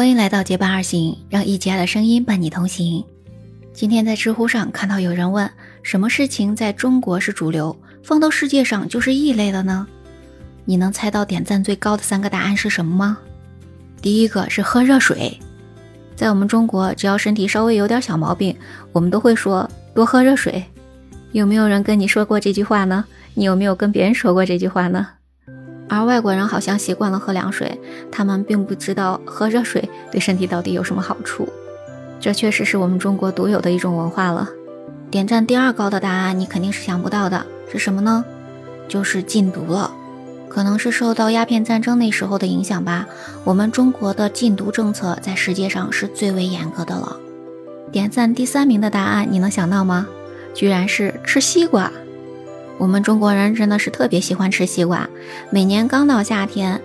欢迎来到结伴而行，让一家的声音伴你同行。今天在知乎上看到有人问：什么事情在中国是主流，放到世界上就是异类了呢？你能猜到点赞最高的三个答案是什么吗？第一个是喝热水。在我们中国，只要身体稍微有点小毛病，我们都会说多喝热水。有没有人跟你说过这句话呢？你有没有跟别人说过这句话呢？而外国人好像习惯了喝凉水，他们并不知道喝热水对身体到底有什么好处。这确实是我们中国独有的一种文化了。点赞第二高的答案，你肯定是想不到的，是什么呢？就是禁毒了。可能是受到鸦片战争那时候的影响吧，我们中国的禁毒政策在世界上是最为严格的了。点赞第三名的答案，你能想到吗？居然是吃西瓜。我们中国人真的是特别喜欢吃西瓜，每年刚到夏天，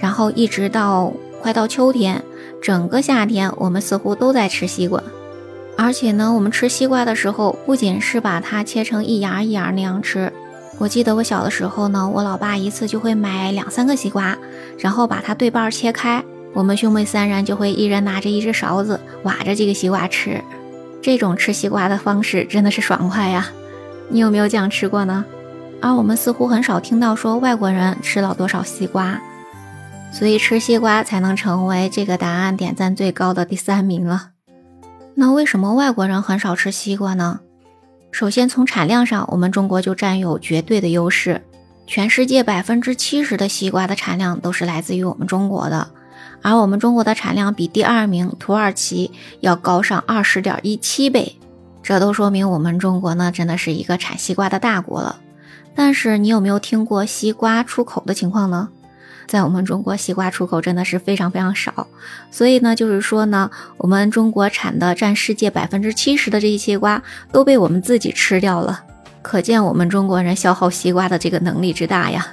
然后一直到快到秋天，整个夏天我们似乎都在吃西瓜。而且呢，我们吃西瓜的时候，不仅是把它切成一芽一芽那样吃。我记得我小的时候呢，我老爸一次就会买两三个西瓜，然后把它对半切开，我们兄妹三人就会一人拿着一只勺子挖着这个西瓜吃。这种吃西瓜的方式真的是爽快呀！你有没有这样吃过呢？而我们似乎很少听到说外国人吃了多少西瓜，所以吃西瓜才能成为这个答案点赞最高的第三名了。那为什么外国人很少吃西瓜呢？首先从产量上，我们中国就占有绝对的优势，全世界百分之七十的西瓜的产量都是来自于我们中国的，而我们中国的产量比第二名土耳其要高上二十点一七倍，这都说明我们中国呢真的是一个产西瓜的大国了。但是你有没有听过西瓜出口的情况呢？在我们中国，西瓜出口真的是非常非常少，所以呢，就是说呢，我们中国产的占世界百分之七十的这些西瓜都被我们自己吃掉了，可见我们中国人消耗西瓜的这个能力之大呀。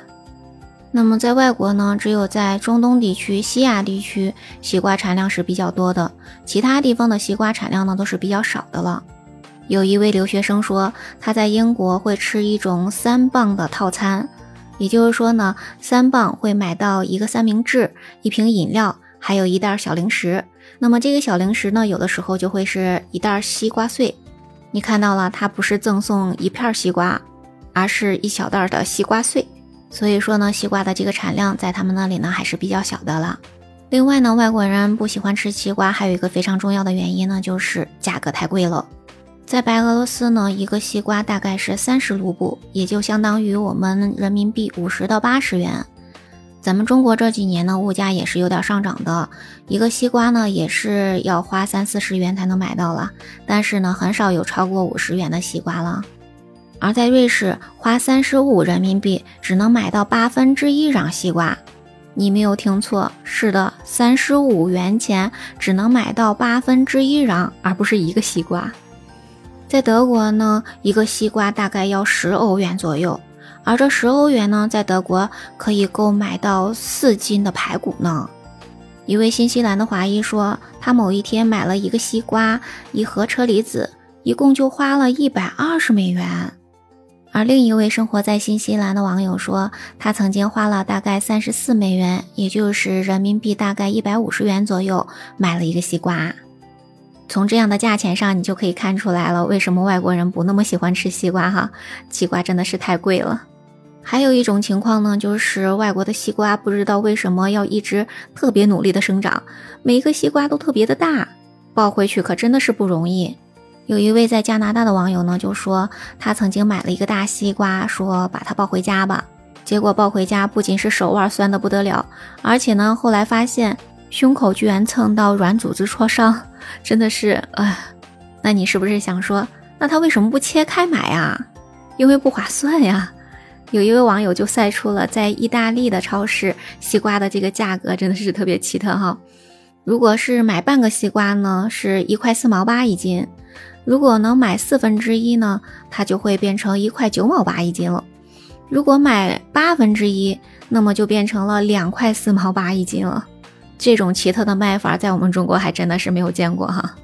那么在外国呢，只有在中东地区、西亚地区，西瓜产量是比较多的，其他地方的西瓜产量呢都是比较少的了。有一位留学生说，他在英国会吃一种三磅的套餐，也就是说呢，三磅会买到一个三明治、一瓶饮料，还有一袋小零食。那么这个小零食呢，有的时候就会是一袋西瓜碎。你看到了，它不是赠送一片西瓜，而是一小袋的西瓜碎。所以说呢，西瓜的这个产量在他们那里呢还是比较小的了。另外呢，外国人不喜欢吃西瓜，还有一个非常重要的原因呢，就是价格太贵了。在白俄罗斯呢，一个西瓜大概是三十卢布，也就相当于我们人民币五十到八十元。咱们中国这几年呢，物价也是有点上涨的，一个西瓜呢也是要花三四十元才能买到了，但是呢，很少有超过五十元的西瓜了。而在瑞士，花三十五人民币只能买到八分之一瓤西瓜。你没有听错，是的，三十五元钱只能买到八分之一瓤，而不是一个西瓜。在德国呢，一个西瓜大概要十欧元左右，而这十欧元呢，在德国可以购买到四斤的排骨呢。一位新西兰的华裔说，他某一天买了一个西瓜、一盒车厘子，一共就花了一百二十美元。而另一位生活在新西兰的网友说，他曾经花了大概三十四美元，也就是人民币大概一百五十元左右，买了一个西瓜。从这样的价钱上，你就可以看出来了，为什么外国人不那么喜欢吃西瓜哈？西瓜真的是太贵了。还有一种情况呢，就是外国的西瓜不知道为什么要一直特别努力的生长，每一个西瓜都特别的大，抱回去可真的是不容易。有一位在加拿大的网友呢，就说他曾经买了一个大西瓜，说把它抱回家吧，结果抱回家不仅是手腕酸的不得了，而且呢，后来发现。胸口居然蹭到软组织挫伤，真的是哎，那你是不是想说，那他为什么不切开买呀？因为不划算呀。有一位网友就晒出了在意大利的超市西瓜的这个价格，真的是特别奇特哈。如果是买半个西瓜呢，是一块四毛八一斤；如果能买四分之一呢，它就会变成一块九毛八一斤了；如果买八分之一，那么就变成了两块四毛八一斤了。这种奇特的卖法，在我们中国还真的是没有见过哈。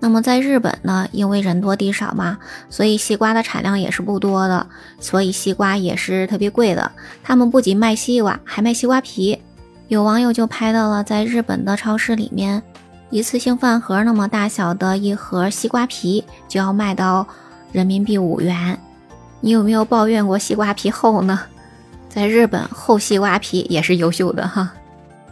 那么在日本呢，因为人多地少嘛，所以西瓜的产量也是不多的，所以西瓜也是特别贵的。他们不仅卖西瓜，还卖西瓜皮。有网友就拍到了在日本的超市里面，一次性饭盒那么大小的一盒西瓜皮就要卖到人民币五元。你有没有抱怨过西瓜皮厚呢？在日本，厚西瓜皮也是优秀的哈。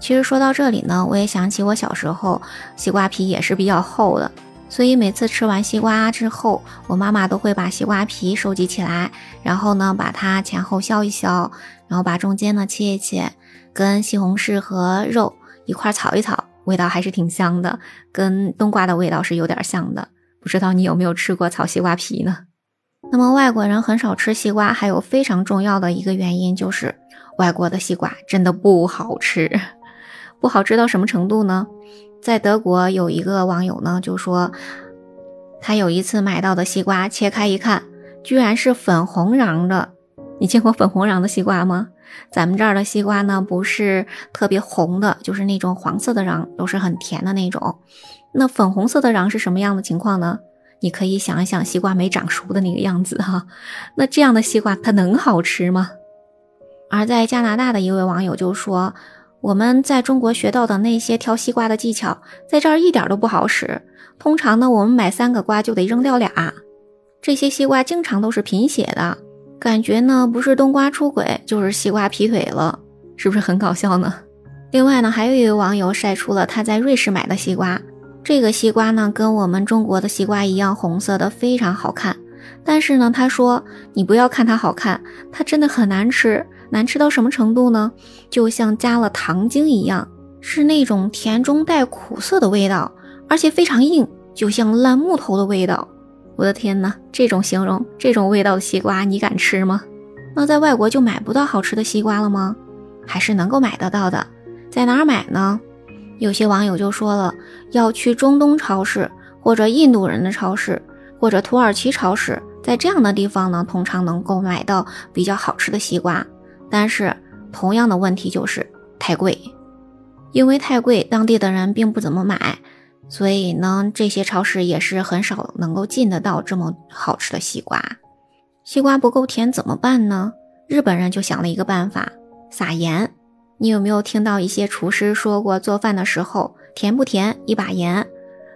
其实说到这里呢，我也想起我小时候，西瓜皮也是比较厚的，所以每次吃完西瓜之后，我妈妈都会把西瓜皮收集起来，然后呢把它前后削一削，然后把中间呢切一切。跟西红柿和肉一块炒一炒，味道还是挺香的，跟冬瓜的味道是有点像的。不知道你有没有吃过炒西瓜皮呢？那么外国人很少吃西瓜，还有非常重要的一个原因就是外国的西瓜真的不好吃，不好吃到什么程度呢？在德国有一个网友呢就说，他有一次买到的西瓜切开一看，居然是粉红瓤的。你见过粉红瓤的西瓜吗？咱们这儿的西瓜呢，不是特别红的，就是那种黄色的瓤，都是很甜的那种。那粉红色的瓤是什么样的情况呢？你可以想一想，西瓜没长熟的那个样子哈。那这样的西瓜它能好吃吗？而在加拿大的一位网友就说：“我们在中国学到的那些挑西瓜的技巧，在这儿一点都不好使。通常呢，我们买三个瓜就得扔掉俩。这些西瓜经常都是贫血的。”感觉呢，不是冬瓜出轨，就是西瓜劈腿了，是不是很搞笑呢？另外呢，还有一位网友晒出了他在瑞士买的西瓜，这个西瓜呢，跟我们中国的西瓜一样，红色的，非常好看。但是呢，他说你不要看它好看，它真的很难吃，难吃到什么程度呢？就像加了糖精一样，是那种甜中带苦涩的味道，而且非常硬，就像烂木头的味道。我的天哪，这种形容，这种味道的西瓜，你敢吃吗？那在外国就买不到好吃的西瓜了吗？还是能够买得到的？在哪儿买呢？有些网友就说了，要去中东超市，或者印度人的超市，或者土耳其超市，在这样的地方呢，通常能够买到比较好吃的西瓜。但是同样的问题就是太贵，因为太贵，当地的人并不怎么买。所以呢，这些超市也是很少能够进得到这么好吃的西瓜。西瓜不够甜怎么办呢？日本人就想了一个办法，撒盐。你有没有听到一些厨师说过，做饭的时候甜不甜，一把盐，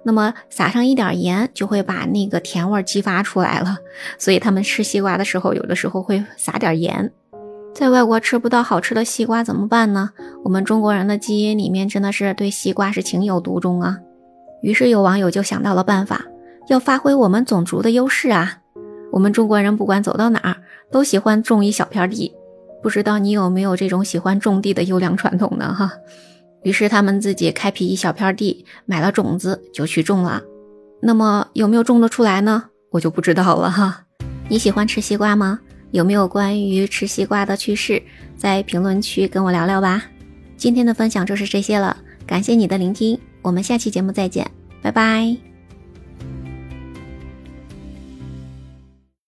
那么撒上一点盐，就会把那个甜味激发出来了。所以他们吃西瓜的时候，有的时候会撒点盐。在外国吃不到好吃的西瓜怎么办呢？我们中国人的基因里面真的是对西瓜是情有独钟啊。于是有网友就想到了办法，要发挥我们种族的优势啊！我们中国人不管走到哪儿都喜欢种一小片地，不知道你有没有这种喜欢种地的优良传统呢？哈！于是他们自己开辟一小片地，买了种子就去种了。那么有没有种得出来呢？我就不知道了哈。你喜欢吃西瓜吗？有没有关于吃西瓜的趣事，在评论区跟我聊聊吧。今天的分享就是这些了，感谢你的聆听。我们下期节目再见，拜拜。